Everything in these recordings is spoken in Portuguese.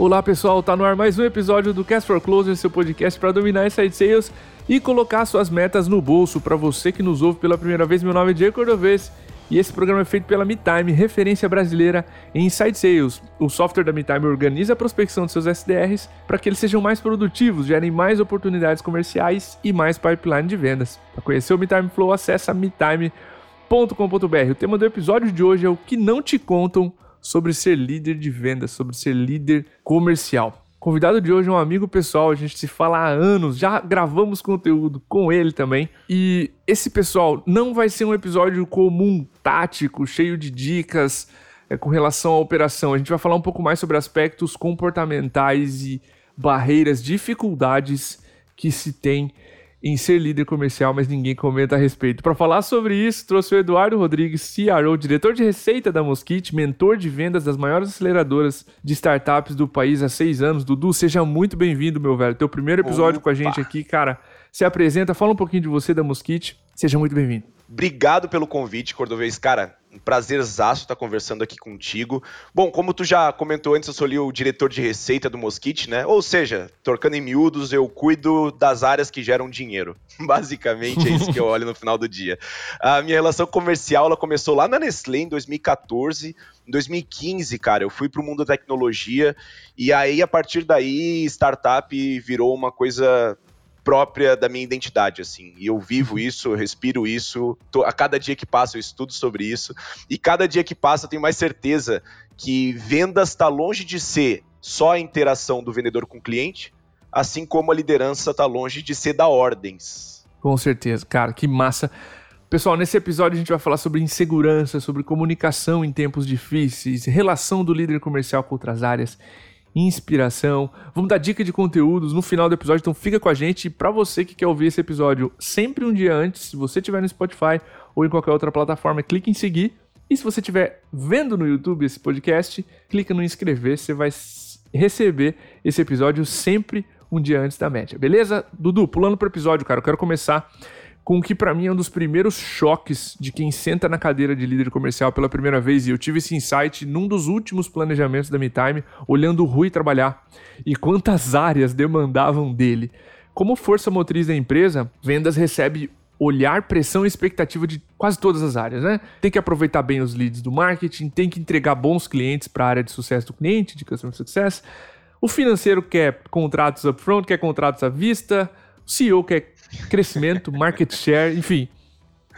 Olá pessoal, tá no ar mais um episódio do Cast for Closer, seu podcast para dominar inside sales e colocar suas metas no bolso. Para você que nos ouve pela primeira vez, meu nome é Diego Cordovez e esse programa é feito pela MeTime, referência brasileira em Inside Sales. O software da MeTime organiza a prospecção de seus SDRs para que eles sejam mais produtivos, gerem mais oportunidades comerciais e mais pipeline de vendas. Para conhecer o MeTime Flow, acessa metime.com.br. O tema do episódio de hoje é o que não te contam sobre ser líder de vendas, sobre ser líder comercial. Convidado de hoje é um amigo pessoal, a gente se fala há anos, já gravamos conteúdo com ele também. E esse pessoal não vai ser um episódio comum, tático, cheio de dicas é, com relação à operação. A gente vai falar um pouco mais sobre aspectos comportamentais e barreiras, dificuldades que se tem em ser líder comercial, mas ninguém comenta a respeito. Para falar sobre isso, trouxe o Eduardo Rodrigues, CRO, diretor de receita da Mosquite, mentor de vendas das maiores aceleradoras de startups do país há seis anos. Dudu, seja muito bem-vindo, meu velho. Teu primeiro episódio Opa. com a gente aqui, cara. Se apresenta, fala um pouquinho de você da Mosquite. Seja muito bem-vindo. Obrigado pelo convite, Cordovez. Cara, um prazerzaço estar conversando aqui contigo. Bom, como tu já comentou antes, eu sou ali o diretor de receita do Mosquite, né? Ou seja, trocando em miúdos, eu cuido das áreas que geram dinheiro. Basicamente é isso que eu olho no final do dia. A minha relação comercial, ela começou lá na Nestlé em 2014. Em 2015, cara, eu fui para o mundo da tecnologia e aí, a partir daí, startup virou uma coisa própria da minha identidade, assim. E eu vivo uhum. isso, eu respiro isso. Tô, a cada dia que passa eu estudo sobre isso. E cada dia que passa eu tenho mais certeza que vendas está longe de ser só a interação do vendedor com o cliente, assim como a liderança está longe de ser da ordens. Com certeza, cara, que massa. Pessoal, nesse episódio a gente vai falar sobre insegurança, sobre comunicação em tempos difíceis, relação do líder comercial com outras áreas inspiração. Vamos dar dica de conteúdos no final do episódio, então fica com a gente. E para você que quer ouvir esse episódio sempre um dia antes, se você estiver no Spotify ou em qualquer outra plataforma, clique em seguir. E se você estiver vendo no YouTube esse podcast, clica no inscrever, você vai receber esse episódio sempre um dia antes da média, beleza? Dudu, pulando pro episódio, cara, eu quero começar com o que para mim é um dos primeiros choques de quem senta na cadeira de líder comercial pela primeira vez. E eu tive esse insight num dos últimos planejamentos da MeTime, olhando o Rui trabalhar e quantas áreas demandavam dele. Como força motriz da empresa, vendas recebe olhar, pressão e expectativa de quase todas as áreas, né? Tem que aproveitar bem os leads do marketing, tem que entregar bons clientes para a área de sucesso do cliente, de customer success. O financeiro quer contratos upfront, quer contratos à vista. O CEO quer crescimento, market share, enfim.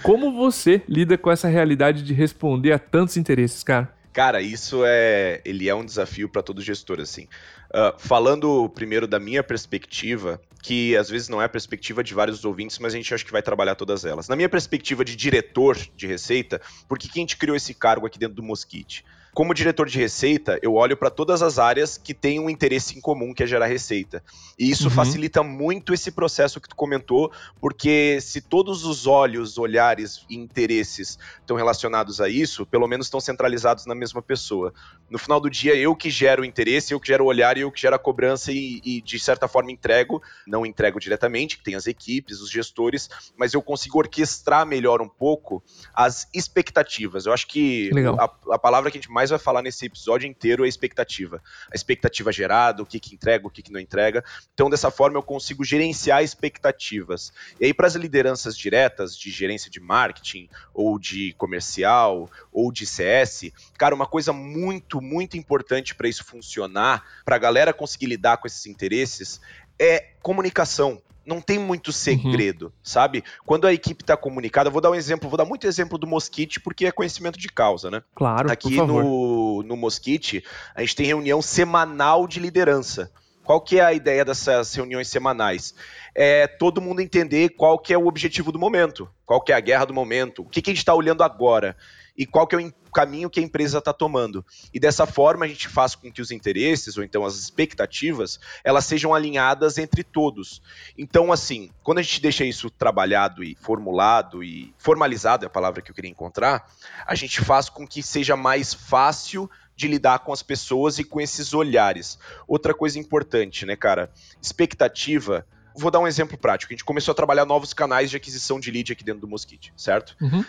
Como você lida com essa realidade de responder a tantos interesses, cara? Cara, isso é, ele é um desafio para todo gestor, assim. Uh, falando primeiro da minha perspectiva, que às vezes não é a perspectiva de vários ouvintes, mas a gente acha que vai trabalhar todas elas. Na minha perspectiva de diretor de receita, por que, que a gente criou esse cargo aqui dentro do Mosquite? Como diretor de receita, eu olho para todas as áreas que têm um interesse em comum, que é gerar receita. E isso uhum. facilita muito esse processo que tu comentou, porque se todos os olhos, olhares e interesses estão relacionados a isso, pelo menos estão centralizados na mesma pessoa. No final do dia, eu que gero o interesse, eu que gero o olhar e eu que gero a cobrança e, e de certa forma entrego, não entrego diretamente, que tem as equipes, os gestores, mas eu consigo orquestrar melhor um pouco as expectativas. Eu acho que a, a palavra que a gente mais mais vai falar nesse episódio inteiro é a expectativa. A expectativa gerada, o que, que entrega, o que, que não entrega. Então, dessa forma, eu consigo gerenciar expectativas. E aí, para as lideranças diretas de gerência de marketing, ou de comercial, ou de CS, cara, uma coisa muito, muito importante para isso funcionar, para a galera conseguir lidar com esses interesses, é comunicação não tem muito uhum. segredo, uhum. sabe? Quando a equipe está comunicada, vou dar um exemplo, vou dar muito exemplo do Mosquite, porque é conhecimento de causa, né? Claro. Aqui no, no Mosquite, a gente tem reunião semanal de liderança. Qual que é a ideia dessas reuniões semanais? É todo mundo entender qual que é o objetivo do momento, qual que é a guerra do momento, o que, que a gente está olhando agora e qual que é o caminho que a empresa está tomando. E dessa forma a gente faz com que os interesses ou então as expectativas elas sejam alinhadas entre todos. Então assim, quando a gente deixa isso trabalhado e formulado e formalizado é a palavra que eu queria encontrar, a gente faz com que seja mais fácil de lidar com as pessoas e com esses olhares. Outra coisa importante, né, cara? Expectativa vou dar um exemplo prático. A gente começou a trabalhar novos canais de aquisição de lead aqui dentro do Mosquite, certo? Uhum.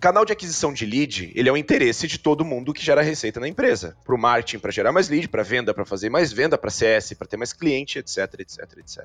Canal de aquisição de lead, ele é o interesse de todo mundo que gera receita na empresa. Para o marketing, para gerar mais lead, para venda, para fazer mais venda, para CS, para ter mais cliente, etc, etc, etc.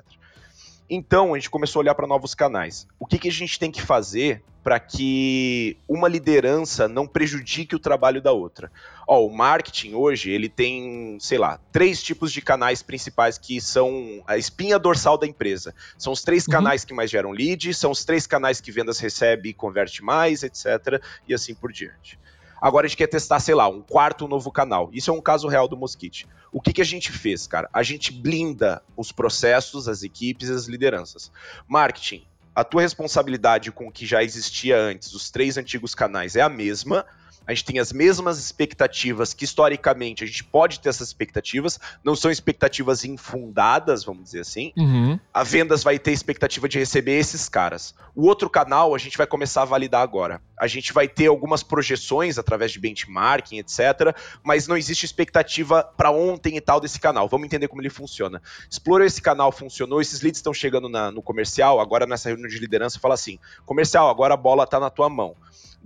Então, a gente começou a olhar para novos canais. O que, que a gente tem que fazer para que uma liderança não prejudique o trabalho da outra? Ó, o marketing hoje, ele tem, sei lá, três tipos de canais principais que são a espinha dorsal da empresa. São os três uhum. canais que mais geram lead, são os três canais que vendas recebe e converte mais, etc, e assim por diante. Agora a gente quer testar, sei lá, um quarto novo canal. Isso é um caso real do Mosquite. O que, que a gente fez, cara? A gente blinda os processos, as equipes as lideranças. Marketing, a tua responsabilidade com o que já existia antes, os três antigos canais, é a mesma a gente tem as mesmas expectativas que historicamente a gente pode ter essas expectativas, não são expectativas infundadas, vamos dizer assim. Uhum. A vendas vai ter expectativa de receber esses caras. O outro canal a gente vai começar a validar agora. A gente vai ter algumas projeções através de benchmarking, etc, mas não existe expectativa para ontem e tal desse canal. Vamos entender como ele funciona. Explorou esse canal, funcionou, esses leads estão chegando na, no comercial, agora nessa reunião de liderança fala assim: "Comercial, agora a bola está na tua mão"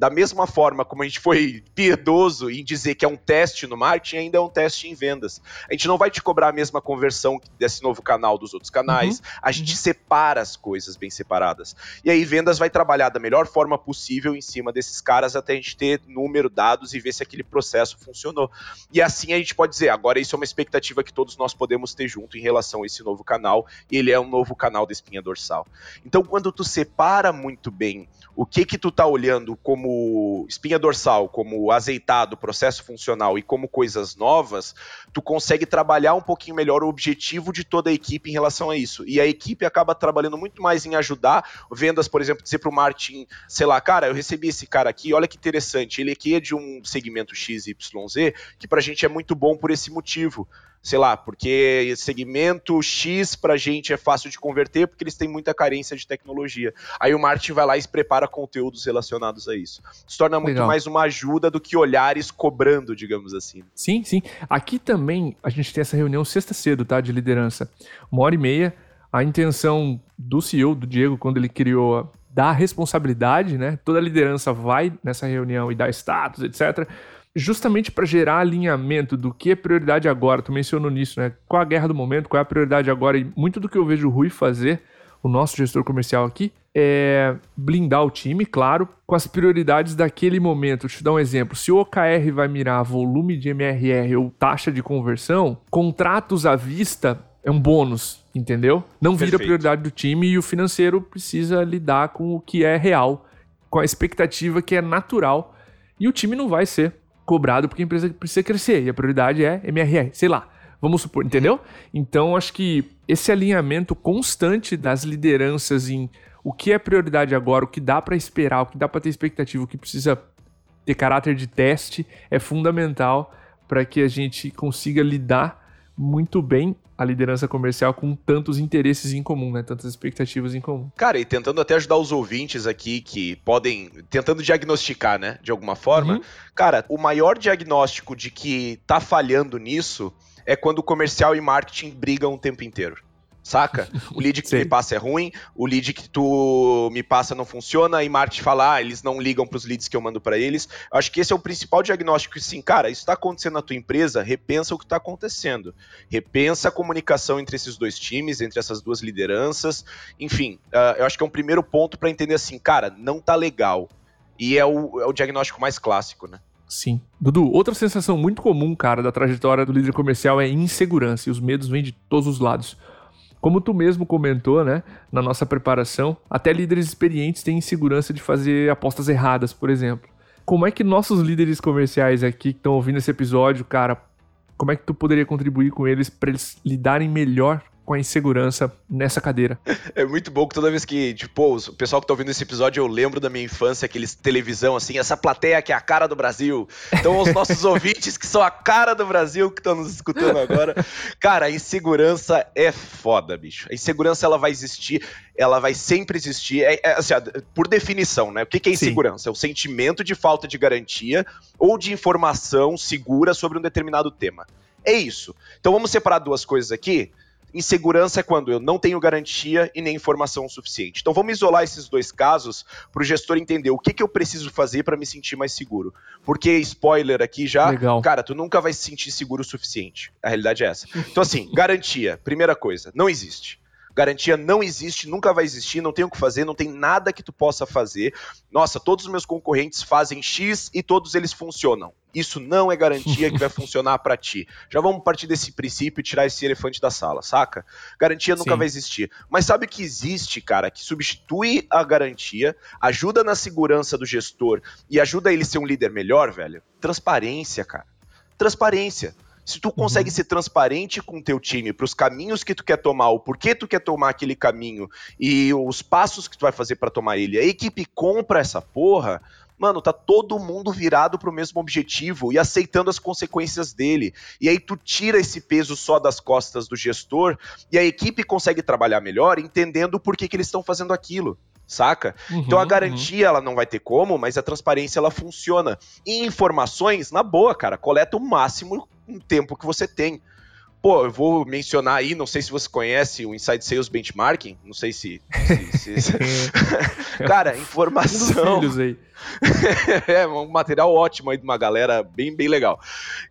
da mesma forma como a gente foi piedoso em dizer que é um teste no marketing, ainda é um teste em vendas. A gente não vai te cobrar a mesma conversão desse novo canal dos outros canais, uhum. a gente separa as coisas bem separadas. E aí vendas vai trabalhar da melhor forma possível em cima desses caras até a gente ter número, dados e ver se aquele processo funcionou. E assim a gente pode dizer, agora isso é uma expectativa que todos nós podemos ter junto em relação a esse novo canal, e ele é um novo canal da espinha dorsal. Então quando tu separa muito bem o que que tu tá olhando como espinha dorsal, como azeitado, processo funcional e como coisas novas, tu consegue trabalhar um pouquinho melhor o objetivo de toda a equipe em relação a isso. E a equipe acaba trabalhando muito mais em ajudar vendas, por exemplo, dizer pro Martin, sei lá, cara, eu recebi esse cara aqui, olha que interessante, ele aqui é de um segmento XYZ, que pra gente é muito bom por esse motivo sei lá, porque segmento X pra gente é fácil de converter porque eles têm muita carência de tecnologia. Aí o marketing vai lá e prepara conteúdos relacionados a isso. Se torna muito Legal. mais uma ajuda do que olhares cobrando, digamos assim. Sim, sim. Aqui também a gente tem essa reunião sexta cedo, tá, de liderança. Uma hora e meia. A intenção do CEO, do Diego, quando ele criou dar responsabilidade, né? Toda a liderança vai nessa reunião e dá status, etc justamente para gerar alinhamento do que é prioridade agora. Tu mencionou nisso, né? Qual a guerra do momento, qual é a prioridade agora? E muito do que eu vejo o Rui fazer, o nosso gestor comercial aqui, é blindar o time, claro, com as prioridades daquele momento. Deixa eu te dar um exemplo. Se o OKR vai mirar volume de MRR ou taxa de conversão, contratos à vista é um bônus, entendeu? Não vira Perfeito. prioridade do time e o financeiro precisa lidar com o que é real, com a expectativa que é natural. E o time não vai ser cobrado porque a empresa precisa crescer e a prioridade é MRR, sei lá. Vamos supor, entendeu? Então, acho que esse alinhamento constante das lideranças em o que é prioridade agora, o que dá para esperar, o que dá para ter expectativa, o que precisa ter caráter de teste é fundamental para que a gente consiga lidar muito bem a liderança comercial com tantos interesses em comum, né? Tantas expectativas em comum. Cara, e tentando até ajudar os ouvintes aqui que podem, tentando diagnosticar, né, de alguma forma. Uhum. Cara, o maior diagnóstico de que tá falhando nisso é quando o comercial e marketing brigam o tempo inteiro saca? O lead que tu me passa é ruim, o lead que tu me passa não funciona, e marketing fala, ah, eles não ligam pros leads que eu mando para eles. Acho que esse é o principal diagnóstico, sim, cara, isso tá acontecendo na tua empresa, repensa o que tá acontecendo. Repensa a comunicação entre esses dois times, entre essas duas lideranças, enfim, uh, eu acho que é um primeiro ponto para entender assim, cara, não tá legal. E é o, é o diagnóstico mais clássico, né? Sim. Dudu, outra sensação muito comum, cara, da trajetória do líder comercial é insegurança, e os medos vêm de todos os lados. Como tu mesmo comentou, né, na nossa preparação, até líderes experientes têm insegurança de fazer apostas erradas, por exemplo. Como é que nossos líderes comerciais aqui que estão ouvindo esse episódio, cara, como é que tu poderia contribuir com eles para eles lidarem melhor com a insegurança nessa cadeira. É muito bom que toda vez que, tipo, o pessoal que tá ouvindo esse episódio, eu lembro da minha infância, aqueles televisão, assim, essa plateia que é a cara do Brasil. Então, os nossos ouvintes que são a cara do Brasil, que estão nos escutando agora. Cara, a insegurança é foda, bicho. A insegurança, ela vai existir, ela vai sempre existir. É, é assim, por definição, né? O que, que é insegurança? Sim. É o sentimento de falta de garantia ou de informação segura sobre um determinado tema. É isso. Então, vamos separar duas coisas aqui Insegurança é quando eu não tenho garantia e nem informação suficiente. Então vamos isolar esses dois casos para o gestor entender o que, que eu preciso fazer para me sentir mais seguro. Porque, spoiler aqui já, Legal. cara, tu nunca vai se sentir seguro o suficiente. A realidade é essa. Então, assim, garantia, primeira coisa, não existe. Garantia não existe, nunca vai existir, não tem o que fazer, não tem nada que tu possa fazer. Nossa, todos os meus concorrentes fazem X e todos eles funcionam. Isso não é garantia que vai funcionar para ti. Já vamos partir desse princípio e tirar esse elefante da sala, saca? Garantia nunca Sim. vai existir. Mas sabe o que existe, cara, que substitui a garantia, ajuda na segurança do gestor e ajuda ele a ser um líder melhor, velho? Transparência, cara. Transparência. Se tu consegue uhum. ser transparente com o teu time para os caminhos que tu quer tomar, o porquê tu quer tomar aquele caminho e os passos que tu vai fazer para tomar ele, a equipe compra essa porra, mano, tá todo mundo virado pro mesmo objetivo e aceitando as consequências dele. E aí tu tira esse peso só das costas do gestor e a equipe consegue trabalhar melhor entendendo por que, que eles estão fazendo aquilo saca? Uhum, então a uhum. garantia uhum. ela não vai ter como, mas a transparência ela funciona. E informações, na boa, cara, coleta o máximo um tempo que você tem. Pô, eu vou mencionar aí, não sei se você conhece o Inside Sales Benchmarking, não sei se. se, se... Cara, informação. Um filhos aí. é, um material ótimo aí de uma galera bem, bem legal.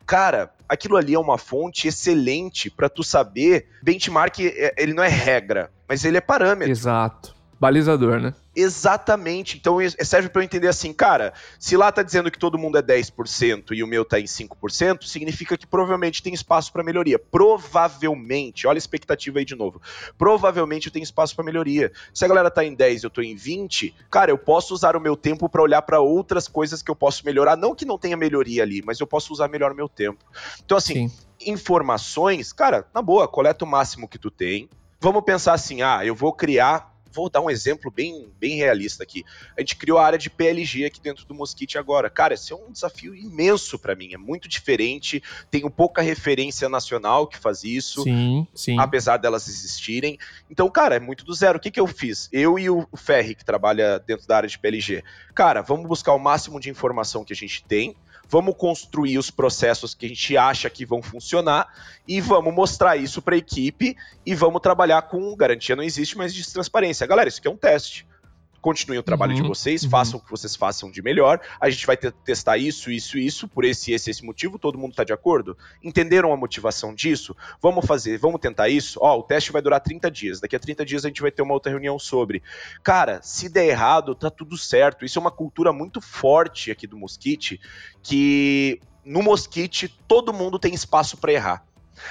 Cara, aquilo ali é uma fonte excelente para tu saber. Benchmark, é, ele não é regra, mas ele é parâmetro. Exato. Balizador, né? Exatamente. Então serve para eu entender assim, cara, se lá tá dizendo que todo mundo é 10% e o meu tá em 5%, significa que provavelmente tem espaço para melhoria. Provavelmente, olha a expectativa aí de novo. Provavelmente eu tenho espaço para melhoria. Se a galera tá em 10 e eu tô em 20, cara, eu posso usar o meu tempo para olhar para outras coisas que eu posso melhorar, não que não tenha melhoria ali, mas eu posso usar melhor o meu tempo. Então assim, Sim. informações, cara, na boa, coleta o máximo que tu tem. Vamos pensar assim, ah, eu vou criar vou dar um exemplo bem, bem realista aqui. A gente criou a área de PLG aqui dentro do Mosquite agora. Cara, esse é um desafio imenso para mim, é muito diferente. Tenho pouca referência nacional que faz isso, sim, sim. apesar delas existirem. Então, cara, é muito do zero. O que, que eu fiz? Eu e o Ferri, que trabalha dentro da área de PLG. Cara, vamos buscar o máximo de informação que a gente tem vamos construir os processos que a gente acha que vão funcionar e vamos mostrar isso para a equipe e vamos trabalhar com garantia não existe, mas de transparência. Galera, isso aqui é um teste continuem o trabalho uhum, de vocês, uhum. façam o que vocês façam de melhor. A gente vai testar isso, isso, isso, por esse, esse, esse motivo. Todo mundo está de acordo? Entenderam a motivação disso? Vamos fazer, vamos tentar isso? Ó, o teste vai durar 30 dias. Daqui a 30 dias a gente vai ter uma outra reunião sobre. Cara, se der errado, tá tudo certo. Isso é uma cultura muito forte aqui do Mosquite, que no Mosquite todo mundo tem espaço para errar.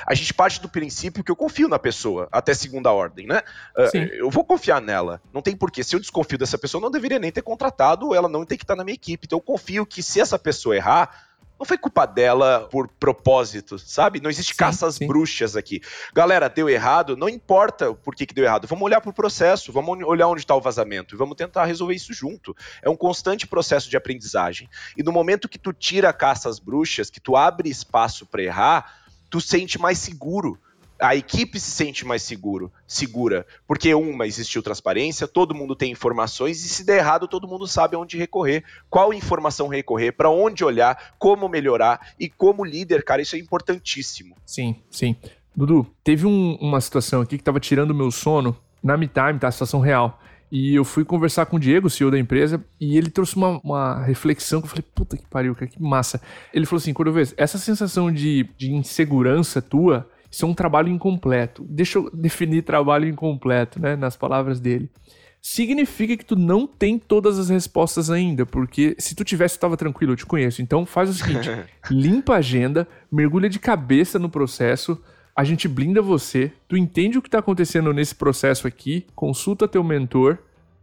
A gente parte do princípio que eu confio na pessoa, até segunda ordem, né? Uh, eu vou confiar nela. Não tem porquê. Se eu desconfio dessa pessoa, não deveria nem ter contratado, ela não tem que estar na minha equipe. Então eu confio que se essa pessoa errar, não foi culpa dela por propósito, sabe? Não existe sim, caças sim. bruxas aqui. Galera, deu errado, não importa por que, que deu errado. Vamos olhar pro processo, vamos olhar onde está o vazamento e vamos tentar resolver isso junto. É um constante processo de aprendizagem. E no momento que tu tira caças bruxas, que tu abre espaço para errar, tu sente mais seguro. A equipe se sente mais seguro, segura, porque uma existiu transparência, todo mundo tem informações e se der errado todo mundo sabe onde recorrer, qual informação recorrer, para onde olhar, como melhorar e como líder, cara, isso é importantíssimo. Sim, sim. Dudu, teve um, uma situação aqui que estava tirando o meu sono na MeTime, tá? A situação real. E eu fui conversar com o Diego, CEO da empresa, e ele trouxe uma, uma reflexão que eu falei, puta que pariu, cara, que massa. Ele falou assim, Cordovez, essa sensação de, de insegurança tua, isso é um trabalho incompleto. Deixa eu definir trabalho incompleto, né, nas palavras dele. Significa que tu não tem todas as respostas ainda, porque se tu tivesse, tu tava tranquilo, eu te conheço. Então faz o seguinte, limpa a agenda, mergulha de cabeça no processo, a gente blinda você, tu entende o que está acontecendo nesse processo aqui, consulta teu mentor,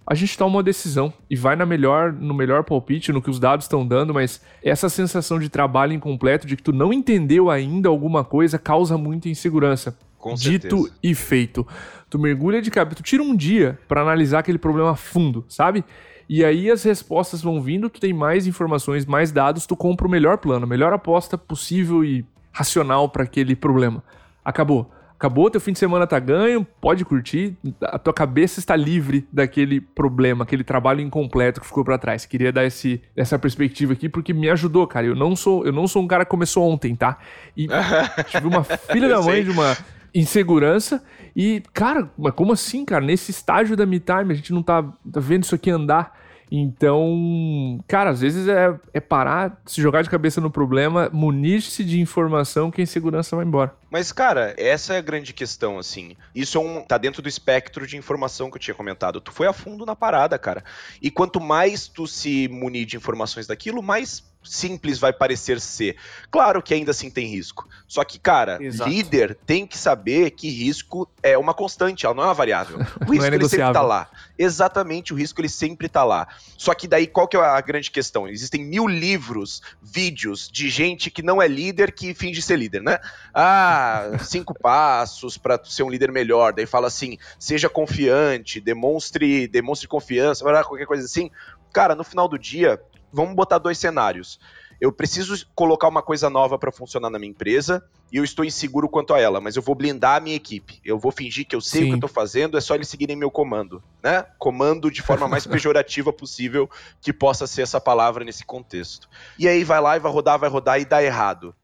a gente toma uma decisão e vai na melhor, no melhor palpite, no que os dados estão dando, mas essa sensação de trabalho incompleto, de que tu não entendeu ainda alguma coisa, causa muita insegurança. Com Dito certeza. e feito. Tu mergulha de cabeça, tu tira um dia para analisar aquele problema a fundo, sabe? E aí as respostas vão vindo, tu tem mais informações, mais dados, tu compra o melhor plano, a melhor aposta possível e racional para aquele problema acabou. Acabou, teu fim de semana tá ganho, pode curtir, a tua cabeça está livre daquele problema, aquele trabalho incompleto que ficou para trás. Queria dar esse, essa perspectiva aqui porque me ajudou, cara. Eu não sou, eu não sou um cara que começou ontem, tá? E tive uma filha da mãe de uma insegurança. E, cara, mas como assim, cara? Nesse estágio da Me Time, a gente não tá, tá vendo isso aqui andar. Então, cara, às vezes é, é parar, se jogar de cabeça no problema, munir-se de informação que a insegurança vai embora. Mas, cara, essa é a grande questão, assim. Isso é um, tá dentro do espectro de informação que eu tinha comentado. Tu foi a fundo na parada, cara. E quanto mais tu se munir de informações daquilo, mais simples vai parecer ser. Claro que ainda assim tem risco. Só que, cara, Exato. líder tem que saber que risco é uma constante, ela não é uma variável. O risco é ele sempre tá lá. Exatamente, o risco ele sempre tá lá. Só que daí qual que é a grande questão? Existem mil livros, vídeos de gente que não é líder que finge ser líder, né? Ah, cinco passos para ser um líder melhor. Daí fala assim: seja confiante, demonstre, demonstre confiança, qualquer coisa assim. Cara, no final do dia, vamos botar dois cenários. Eu preciso colocar uma coisa nova para funcionar na minha empresa e eu estou inseguro quanto a ela, mas eu vou blindar a minha equipe. Eu vou fingir que eu sei Sim. o que eu estou fazendo, é só eles seguirem meu comando, né? Comando de forma mais pejorativa possível que possa ser essa palavra nesse contexto. E aí vai lá e vai rodar, vai rodar e dá errado.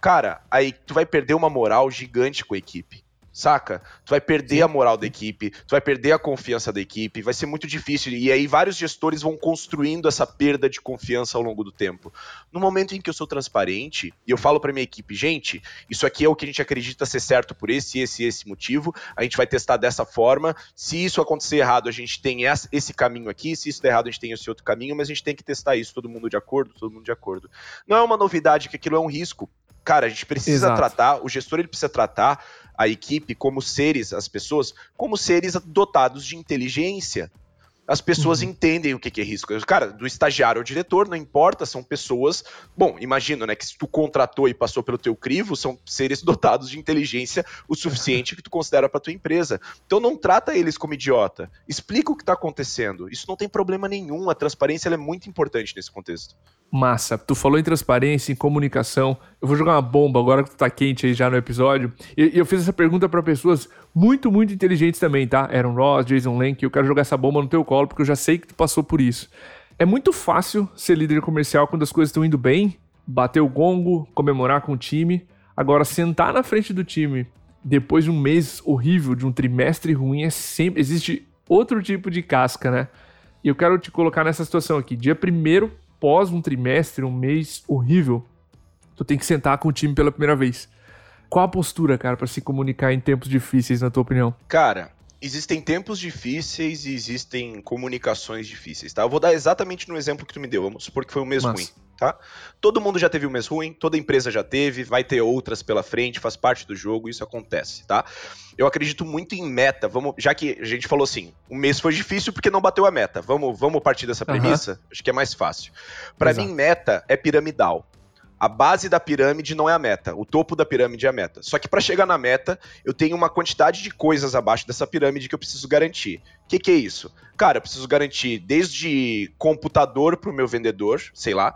Cara, aí tu vai perder uma moral gigante com a equipe saca? Tu vai perder Sim. a moral da equipe, tu vai perder a confiança da equipe, vai ser muito difícil. E aí vários gestores vão construindo essa perda de confiança ao longo do tempo. No momento em que eu sou transparente e eu falo para minha equipe, gente, isso aqui é o que a gente acredita ser certo por esse, esse, esse motivo, a gente vai testar dessa forma. Se isso acontecer errado, a gente tem esse caminho aqui, se isso der errado, a gente tem esse outro caminho, mas a gente tem que testar isso, todo mundo de acordo, todo mundo de acordo. Não é uma novidade que aquilo é um risco. Cara, a gente precisa Exato. tratar, o gestor ele precisa tratar a equipe como seres, as pessoas, como seres dotados de inteligência. As pessoas uhum. entendem o que é risco. Cara, do estagiário ao diretor, não importa, são pessoas. Bom, imagino, né, que se tu contratou e passou pelo teu crivo, são seres dotados de inteligência o suficiente que tu considera para tua empresa. Então não trata eles como idiota. Explica o que está acontecendo. Isso não tem problema nenhum. A transparência é muito importante nesse contexto massa. Tu falou em transparência, em comunicação. Eu vou jogar uma bomba agora que tu tá quente aí já no episódio. E, e eu fiz essa pergunta para pessoas muito, muito inteligentes também, tá? Aaron Ross, Jason Lenk, eu quero jogar essa bomba no teu colo porque eu já sei que tu passou por isso. É muito fácil ser líder comercial quando as coisas estão indo bem, bater o gongo, comemorar com o time. Agora, sentar na frente do time depois de um mês horrível, de um trimestre ruim, é sempre. Existe outro tipo de casca, né? E eu quero te colocar nessa situação aqui. Dia primeiro após um trimestre, um mês horrível, tu tem que sentar com o time pela primeira vez. Qual a postura, cara, para se comunicar em tempos difíceis, na tua opinião? Cara, existem tempos difíceis e existem comunicações difíceis, tá? Eu vou dar exatamente no exemplo que tu me deu, vamos supor que foi um mês Mas... ruim tá? Todo mundo já teve um mês ruim, toda empresa já teve, vai ter outras pela frente, faz parte do jogo, isso acontece, tá? Eu acredito muito em meta. Vamos, já que a gente falou assim, o mês foi difícil porque não bateu a meta. Vamos, vamos partir dessa premissa? Uhum. Acho que é mais fácil. Para mim, meta é piramidal. A base da pirâmide não é a meta, o topo da pirâmide é a meta. Só que para chegar na meta, eu tenho uma quantidade de coisas abaixo dessa pirâmide que eu preciso garantir. O que, que é isso? Cara, eu preciso garantir desde computador para o meu vendedor, sei lá,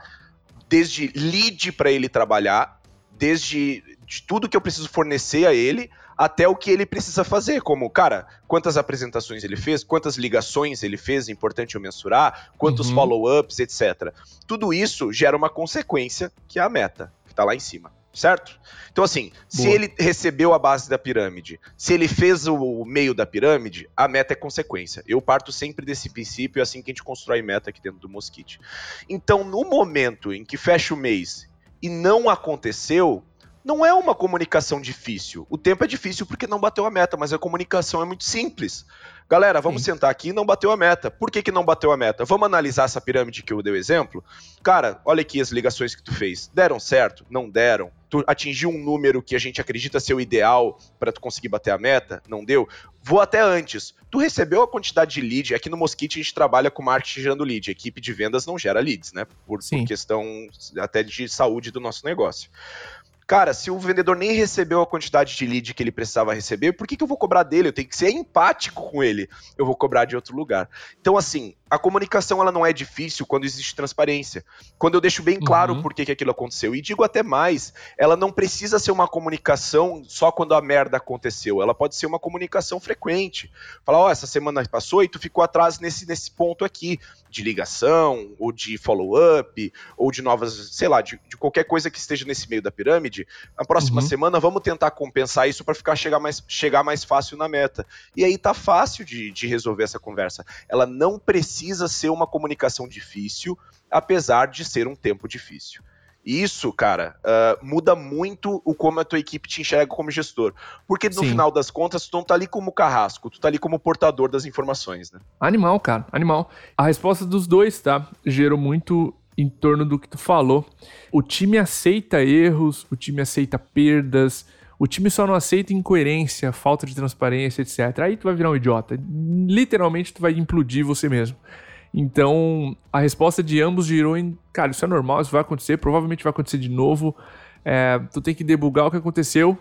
desde lead para ele trabalhar, desde de tudo que eu preciso fornecer a ele, até o que ele precisa fazer, como, cara, quantas apresentações ele fez, quantas ligações ele fez, é importante eu mensurar, quantos uhum. follow-ups, etc. Tudo isso gera uma consequência, que é a meta, que está lá em cima. Certo? Então, assim, Boa. se ele recebeu a base da pirâmide, se ele fez o meio da pirâmide, a meta é consequência. Eu parto sempre desse princípio, é assim que a gente constrói meta aqui dentro do Mosquite. Então, no momento em que fecha o mês e não aconteceu, não é uma comunicação difícil. O tempo é difícil porque não bateu a meta, mas a comunicação é muito simples. Galera, vamos Sim. sentar aqui e não bateu a meta. Por que, que não bateu a meta? Vamos analisar essa pirâmide que eu dei o exemplo? Cara, olha aqui as ligações que tu fez. Deram certo? Não deram? Tu atingiu um número que a gente acredita ser o ideal para tu conseguir bater a meta? Não deu? Vou até antes. Tu recebeu a quantidade de lead? Aqui no Mosquite a gente trabalha com marketing gerando lead. A equipe de vendas não gera leads, né? Por, por questão até de saúde do nosso negócio. Cara, se o vendedor nem recebeu a quantidade de lead que ele precisava receber, por que, que eu vou cobrar dele? Eu tenho que ser empático com ele. Eu vou cobrar de outro lugar. Então, assim, A comunicação ela não é difícil quando existe transparência. Quando eu deixo bem claro uhum. por que, que aquilo aconteceu. E digo até mais, ela não precisa ser uma comunicação só quando a merda aconteceu. Ela pode ser uma comunicação frequente. Falar, ó, oh, essa semana passou e tu ficou atrás nesse, nesse ponto aqui. De ligação, ou de follow-up, ou de novas, sei lá, de, de, qualquer coisa que esteja nesse meio da pirâmide. Na próxima uhum. semana vamos tentar compensar isso para ficar chegar mais, chegar mais fácil na meta. E aí tá fácil de, de resolver essa conversa. Ela não precisa precisa ser uma comunicação difícil, apesar de ser um tempo difícil. Isso, cara, uh, muda muito o como a tua equipe te enxerga como gestor. Porque no Sim. final das contas, tu não tá ali como carrasco, tu tá ali como portador das informações, né? Animal, cara, animal. A resposta dos dois, tá? Gerou muito em torno do que tu falou. O time aceita erros, o time aceita perdas, o time só não aceita incoerência, falta de transparência, etc. Aí tu vai virar um idiota. Literalmente tu vai implodir você mesmo. Então, a resposta de ambos girou em, cara, isso é normal, isso vai acontecer, provavelmente vai acontecer de novo. É, tu tem que debugar o que aconteceu,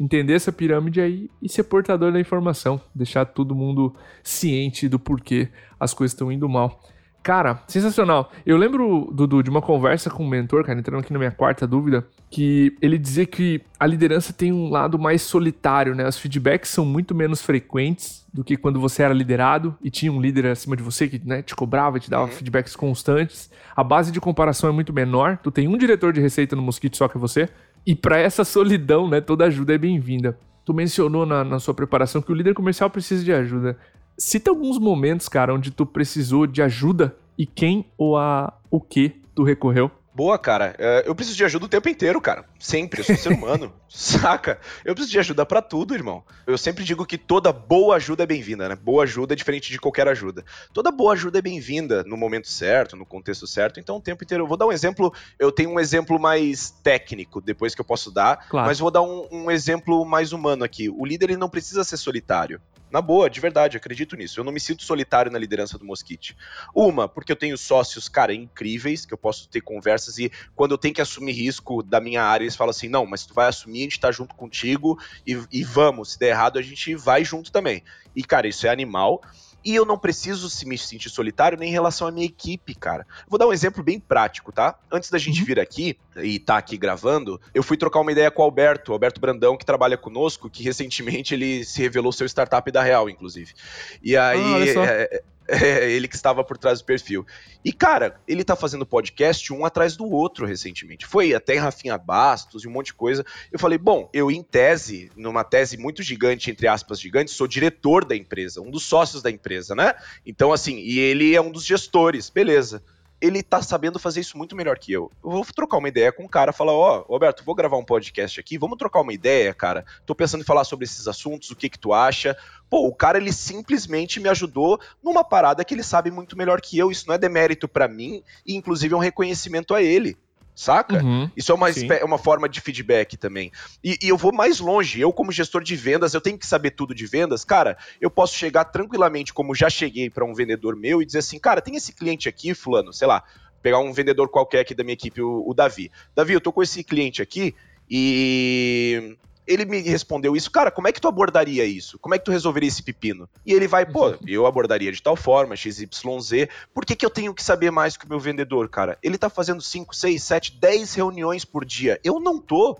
entender essa pirâmide aí e ser portador da informação, deixar todo mundo ciente do porquê as coisas estão indo mal. Cara, sensacional. Eu lembro, Dudu, de uma conversa com um mentor, cara, entrando aqui na minha quarta dúvida, que ele dizia que a liderança tem um lado mais solitário, né? Os feedbacks são muito menos frequentes do que quando você era liderado e tinha um líder acima de você que né, te cobrava e te dava uhum. feedbacks constantes. A base de comparação é muito menor. Tu tem um diretor de receita no Mosquito só que você. E para essa solidão, né, toda ajuda é bem-vinda. Tu mencionou na, na sua preparação que o líder comercial precisa de ajuda. Cita alguns momentos, cara, onde tu precisou de ajuda e quem ou a o que tu recorreu. Boa, cara. É, eu preciso de ajuda o tempo inteiro, cara. Sempre. Eu sou ser humano. saca? Eu preciso de ajuda para tudo, irmão. Eu sempre digo que toda boa ajuda é bem-vinda, né? Boa ajuda é diferente de qualquer ajuda. Toda boa ajuda é bem-vinda no momento certo, no contexto certo. Então, o tempo inteiro. Eu vou dar um exemplo. Eu tenho um exemplo mais técnico depois que eu posso dar. Claro. Mas vou dar um, um exemplo mais humano aqui. O líder ele não precisa ser solitário. Na boa, de verdade, acredito nisso. Eu não me sinto solitário na liderança do Mosquite. Uma, porque eu tenho sócios, cara, incríveis, que eu posso ter conversas e quando eu tenho que assumir risco da minha área, eles falam assim: não, mas tu vai assumir, a gente tá junto contigo e, e vamos. Se der errado, a gente vai junto também. E, cara, isso é animal. E eu não preciso se me sentir solitário nem em relação à minha equipe, cara. Vou dar um exemplo bem prático, tá? Antes da gente uhum. vir aqui e tá aqui gravando, eu fui trocar uma ideia com o Alberto, o Alberto Brandão, que trabalha conosco, que recentemente ele se revelou seu startup da Real, inclusive. E aí, ah, é ele que estava por trás do perfil. E, cara, ele tá fazendo podcast um atrás do outro recentemente. Foi até em Rafinha Bastos e um monte de coisa. Eu falei, bom, eu em tese, numa tese muito gigante, entre aspas, gigante, sou diretor da empresa, um dos sócios da empresa, né? Então, assim, e ele é um dos gestores, beleza ele tá sabendo fazer isso muito melhor que eu. Eu vou trocar uma ideia com o cara, falar, ó, oh, Roberto, vou gravar um podcast aqui, vamos trocar uma ideia, cara. Tô pensando em falar sobre esses assuntos, o que que tu acha? Pô, o cara ele simplesmente me ajudou numa parada que ele sabe muito melhor que eu. Isso não é demérito para mim e inclusive é um reconhecimento a ele saca? Uhum, Isso é uma, é uma forma de feedback também. E, e, eu vou mais longe. Eu, como gestor de vendas, eu tenho que saber tudo de vendas. Cara, eu posso chegar tranquilamente, como já cheguei para um vendedor meu, e dizer assim: cara, tem esse cliente aqui, Fulano, sei lá, pegar um vendedor qualquer aqui da minha equipe, o, o Davi. Davi, eu tô com esse cliente aqui e ele me respondeu isso, cara, como é que tu abordaria isso? Como é que tu resolveria esse pepino? E ele vai, pô, uhum. eu abordaria de tal forma, XYZ, por que, que eu tenho que saber mais que o meu vendedor, cara? Ele tá fazendo 5, 6, 7, 10 reuniões por dia. Eu não tô.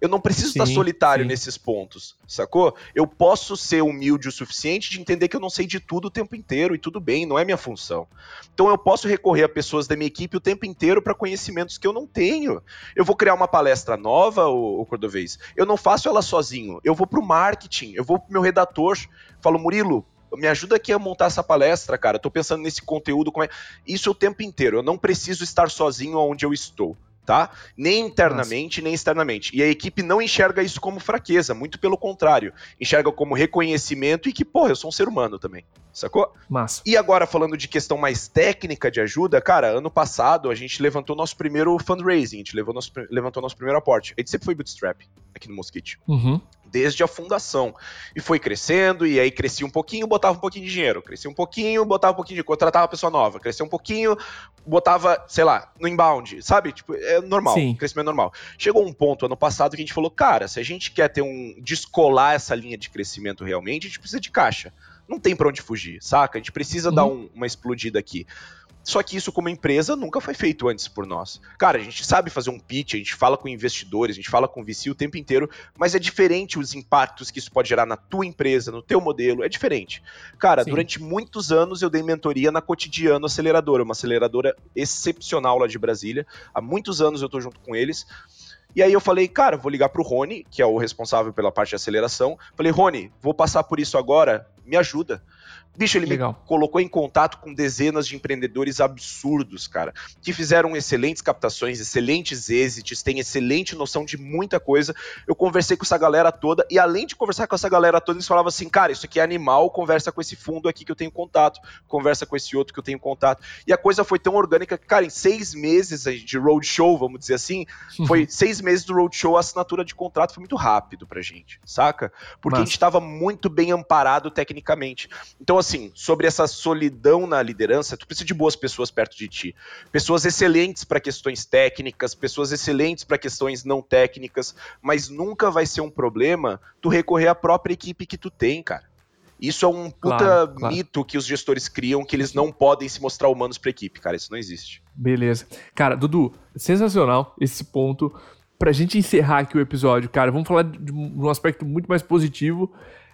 Eu não preciso sim, estar solitário sim. nesses pontos, sacou? Eu posso ser humilde o suficiente de entender que eu não sei de tudo o tempo inteiro e tudo bem, não é minha função. Então eu posso recorrer a pessoas da minha equipe o tempo inteiro para conhecimentos que eu não tenho. Eu vou criar uma palestra nova, o, o Cordovez. Eu não faço ela sozinho. Eu vou pro marketing, eu vou pro meu redator, falo, Murilo, me ajuda aqui a montar essa palestra, cara. Eu tô pensando nesse conteúdo, como é. Isso o tempo inteiro. Eu não preciso estar sozinho onde eu estou tá? Nem internamente, Nossa. nem externamente. E a equipe não enxerga isso como fraqueza, muito pelo contrário. Enxerga como reconhecimento e que, porra, eu sou um ser humano também. Sacou? Massa. E agora, falando de questão mais técnica de ajuda, cara, ano passado a gente levantou nosso primeiro fundraising, a gente levou nosso, levantou nosso primeiro aporte. A gente sempre foi bootstrap aqui no Mosquite. Uhum desde a fundação. E foi crescendo, e aí crescia um pouquinho, botava um pouquinho de dinheiro. Crescia um pouquinho, botava um pouquinho de. contratava pessoa nova. Crescia um pouquinho, botava, sei lá, no inbound, sabe? Tipo, é normal, Sim. crescimento normal. Chegou um ponto ano passado que a gente falou, cara, se a gente quer ter um. descolar essa linha de crescimento realmente, a gente precisa de caixa Não tem pra onde fugir, saca? A gente precisa uhum. dar um, uma explodida aqui. Só que isso, como empresa, nunca foi feito antes por nós. Cara, a gente sabe fazer um pitch, a gente fala com investidores, a gente fala com VC o tempo inteiro, mas é diferente os impactos que isso pode gerar na tua empresa, no teu modelo, é diferente. Cara, Sim. durante muitos anos eu dei mentoria na Cotidiano Aceleradora, uma aceleradora excepcional lá de Brasília. Há muitos anos eu tô junto com eles. E aí eu falei, cara, vou ligar pro Rony, que é o responsável pela parte de aceleração. Falei, Rony, vou passar por isso agora, me ajuda. Bicho, ele Legal. me colocou em contato com dezenas de empreendedores absurdos, cara, que fizeram excelentes captações, excelentes êxitos, têm excelente noção de muita coisa. Eu conversei com essa galera toda e além de conversar com essa galera toda, eles falavam assim, cara, isso aqui é animal, conversa com esse fundo aqui que eu tenho contato, conversa com esse outro que eu tenho contato. E a coisa foi tão orgânica que, cara, em seis meses de roadshow, vamos dizer assim, foi seis meses do roadshow, a assinatura de contrato foi muito rápido pra gente, saca? Porque Mas... a gente estava muito bem amparado tecnicamente. Então, assim, sobre essa solidão na liderança, tu precisa de boas pessoas perto de ti. Pessoas excelentes para questões técnicas, pessoas excelentes para questões não técnicas, mas nunca vai ser um problema tu recorrer à própria equipe que tu tem, cara. Isso é um puta claro, claro. mito que os gestores criam, que eles não podem se mostrar humanos pra equipe, cara. Isso não existe. Beleza. Cara, Dudu, sensacional esse ponto. Pra gente encerrar aqui o episódio, cara, vamos falar de um aspecto muito mais positivo: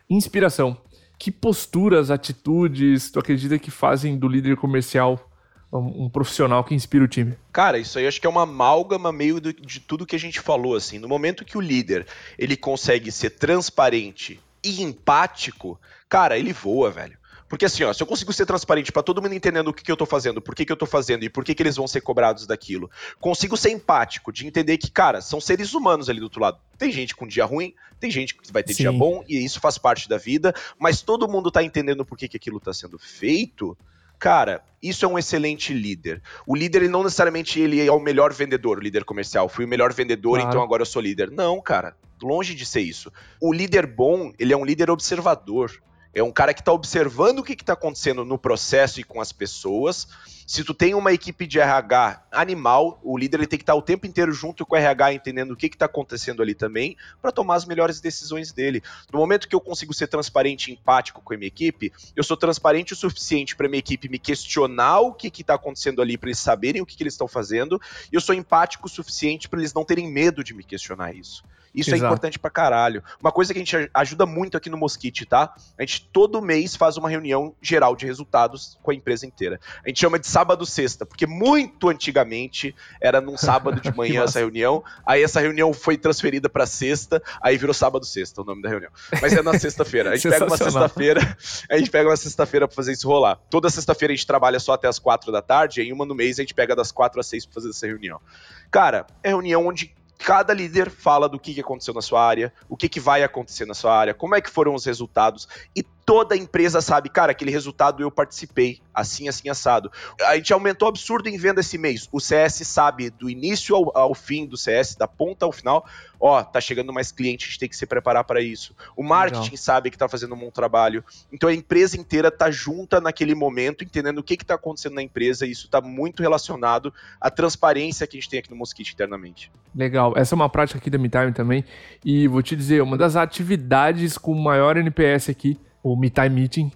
inspiração que posturas, atitudes tu acredita que fazem do líder comercial um, um, profissional que inspira o time? Cara, isso aí acho que é uma amálgama meio do, de tudo que a gente falou, assim. No momento que o líder, ele consegue ser transparente e empático, cara, ele voa, velho. Porque assim, ó, se eu consigo ser transparente para todo mundo entendendo o que, que eu tô fazendo, por que, que eu tô fazendo e por que, que eles vão ser cobrados daquilo, consigo ser empático, de entender que, cara, são seres humanos ali do outro lado. Tem gente com dia ruim, tem gente que vai ter Sim. dia bom, e isso faz parte da vida, mas todo mundo tá entendendo por que, que aquilo tá sendo feito. Cara, isso é um excelente líder. O líder, ele não necessariamente ele é o melhor vendedor, o líder comercial. Fui o melhor vendedor, claro. então agora eu sou líder. Não, cara, longe de ser isso. O líder bom, ele é um líder observador. É um cara que está observando o que está acontecendo no processo e com as pessoas. Se tu tem uma equipe de RH animal, o líder ele tem que estar o tempo inteiro junto com o RH, entendendo o que está acontecendo ali também, para tomar as melhores decisões dele. No momento que eu consigo ser transparente e empático com a minha equipe, eu sou transparente o suficiente para minha equipe me questionar o que está acontecendo ali, para eles saberem o que, que eles estão fazendo, e eu sou empático o suficiente para eles não terem medo de me questionar isso. Isso é Exato. é importante pra caralho. Uma coisa que a gente ajuda muito aqui no Mosquite, tá? A gente todo mês faz uma reunião geral de resultados com a empresa inteira. A gente chama de sábado sexta, porque muito antigamente era num sábado de manhã essa reunião, aí essa reunião foi transferida para sexta, aí virou sábado sexta o nome da reunião. Mas é na sexta-feira. A gente pega uma sexta-feira, a gente pega uma sexta-feira para fazer isso rolar. Toda sexta-feira a gente trabalha só até as quatro da tarde, e em uma no mês a gente pega das quatro às seis para fazer essa reunião. Cara, é reunião onde cada líder fala do que aconteceu na sua área, o que, que vai acontecer na sua área, como é que foram os resultados, e toda empresa sabe, cara, aquele resultado eu participei, assim, assim, assado. A gente aumentou absurdo em venda esse mês. O CS sabe do início ao, ao fim do CS, da ponta ao final, ó, tá chegando mais cliente, a gente tem que se preparar para isso. O marketing Legal. sabe que tá fazendo um bom trabalho. Então a empresa inteira tá junta naquele momento, entendendo o que que tá acontecendo na empresa, e isso tá muito relacionado à transparência que a gente tem aqui no Mosquite internamente. Legal. Essa é uma prática aqui da MeTime também. E vou te dizer, uma das atividades com maior NPS aqui o Me Time Meeting,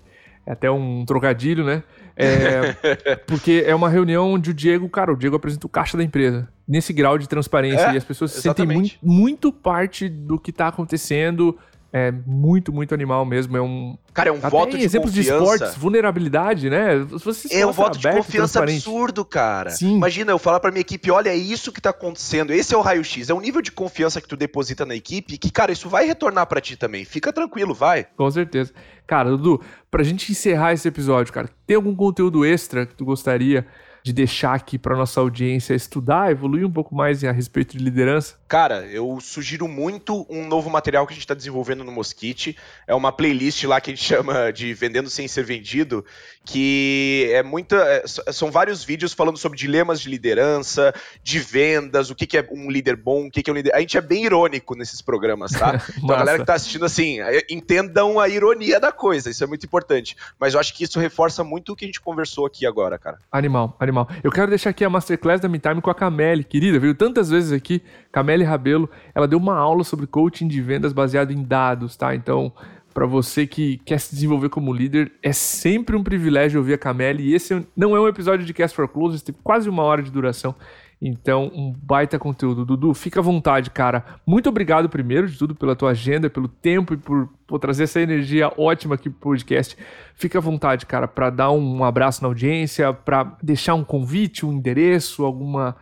é até um trocadilho, né? É, porque é uma reunião onde o Diego, cara, o Diego apresenta o caixa da empresa. Nesse grau de transparência. É, e as pessoas se sentem muito, muito parte do que está acontecendo é muito, muito animal mesmo. É um. Cara, é um voto de exemplos confiança. de esportes, vulnerabilidade, né? Você é um voto de confiança absurdo, cara. Sim. Imagina eu falar pra minha equipe: olha, é isso que tá acontecendo. Esse é o raio-x. É um nível de confiança que tu deposita na equipe que, cara, isso vai retornar para ti também. Fica tranquilo, vai. Com certeza. Cara, Dudu, pra gente encerrar esse episódio, cara, tem algum conteúdo extra que tu gostaria de deixar aqui para nossa audiência estudar, evoluir um pouco mais a respeito de liderança? Cara, eu sugiro muito um novo material que a gente está desenvolvendo no Mosquite. É uma playlist lá que a gente chama de Vendendo Sem Ser Vendido, que é muita. É, são vários vídeos falando sobre dilemas de liderança, de vendas, o que, que é um líder bom, o que, que é um líder. A gente é bem irônico nesses programas, tá? Então a galera que está assistindo, assim, entendam a ironia da coisa, isso é muito importante. Mas eu acho que isso reforça muito o que a gente conversou aqui agora, cara. Animal, animal animal. Eu quero deixar aqui a Masterclass da MeTime com a Camille, querida, veio tantas vezes aqui. Camille Rabelo, ela deu uma aula sobre coaching de vendas baseado em dados, tá? Então, para você que quer se desenvolver como líder. É sempre um privilégio ouvir a Camille. E esse não é um episódio de Cast for Closers, tem quase uma hora de duração. Então, um baita conteúdo. Dudu, fica à vontade, cara. Muito obrigado, primeiro de tudo, pela tua agenda, pelo tempo e por, por trazer essa energia ótima aqui pro podcast. Fica à vontade, cara, para dar um abraço na audiência, para deixar um convite, um endereço, alguma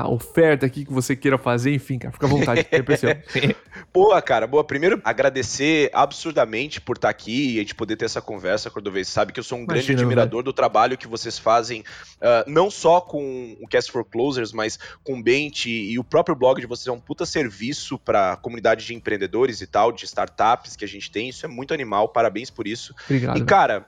a oferta aqui que você queira fazer, enfim, cara, fica à vontade. boa, cara, boa. Primeiro, agradecer absurdamente por estar aqui e a gente poder ter essa conversa, Cordovez. Sabe que eu sou um Imagina, grande admirador velho. do trabalho que vocês fazem, uh, não só com o Cast for Closers, mas com o Bent e o próprio blog de vocês é um puta serviço para a comunidade de empreendedores e tal, de startups que a gente tem. Isso é muito animal, parabéns por isso. Obrigado. E, cara,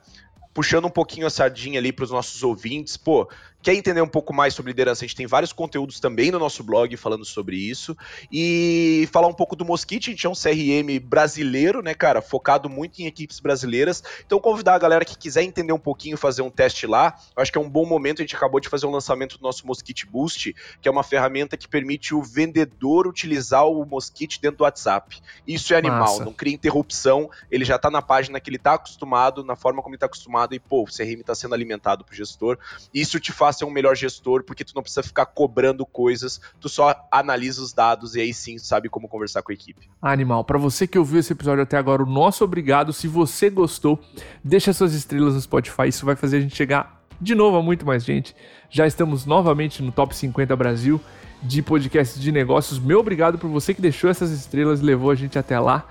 puxando um pouquinho a sardinha ali para os nossos ouvintes, pô, quer entender um pouco mais sobre liderança, a gente tem vários conteúdos também no nosso blog falando sobre isso. E falar um pouco do Mosquite, a gente é um CRM brasileiro, né, cara, focado muito em equipes brasileiras. Então, convidar a galera que quiser entender um pouquinho, fazer um teste lá. Eu acho que é um bom momento. A gente acabou de fazer um lançamento do nosso Mosquite Boost, que é uma ferramenta que permite o vendedor utilizar o Mosquite dentro do WhatsApp. Isso é animal, Massa. não cria interrupção. Ele já tá na página que ele tá acostumado, na forma como ele tá acostumado, e, pô, o CRM tá sendo alimentado pro gestor. Isso te faz ser um melhor gestor, porque tu não precisa ficar cobrando coisas, tu só analisa os dados e aí sim sabe como conversar com a equipe. Animal, para você que ouviu esse episódio até agora, o nosso obrigado. Se você gostou, deixa suas estrelas no Spotify, isso vai fazer a gente chegar de novo a muito mais gente. Já estamos novamente no Top 50 Brasil de podcasts de negócios. Meu obrigado por você que deixou essas estrelas e levou a gente até lá.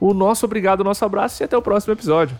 O nosso obrigado, o nosso abraço e até o próximo episódio.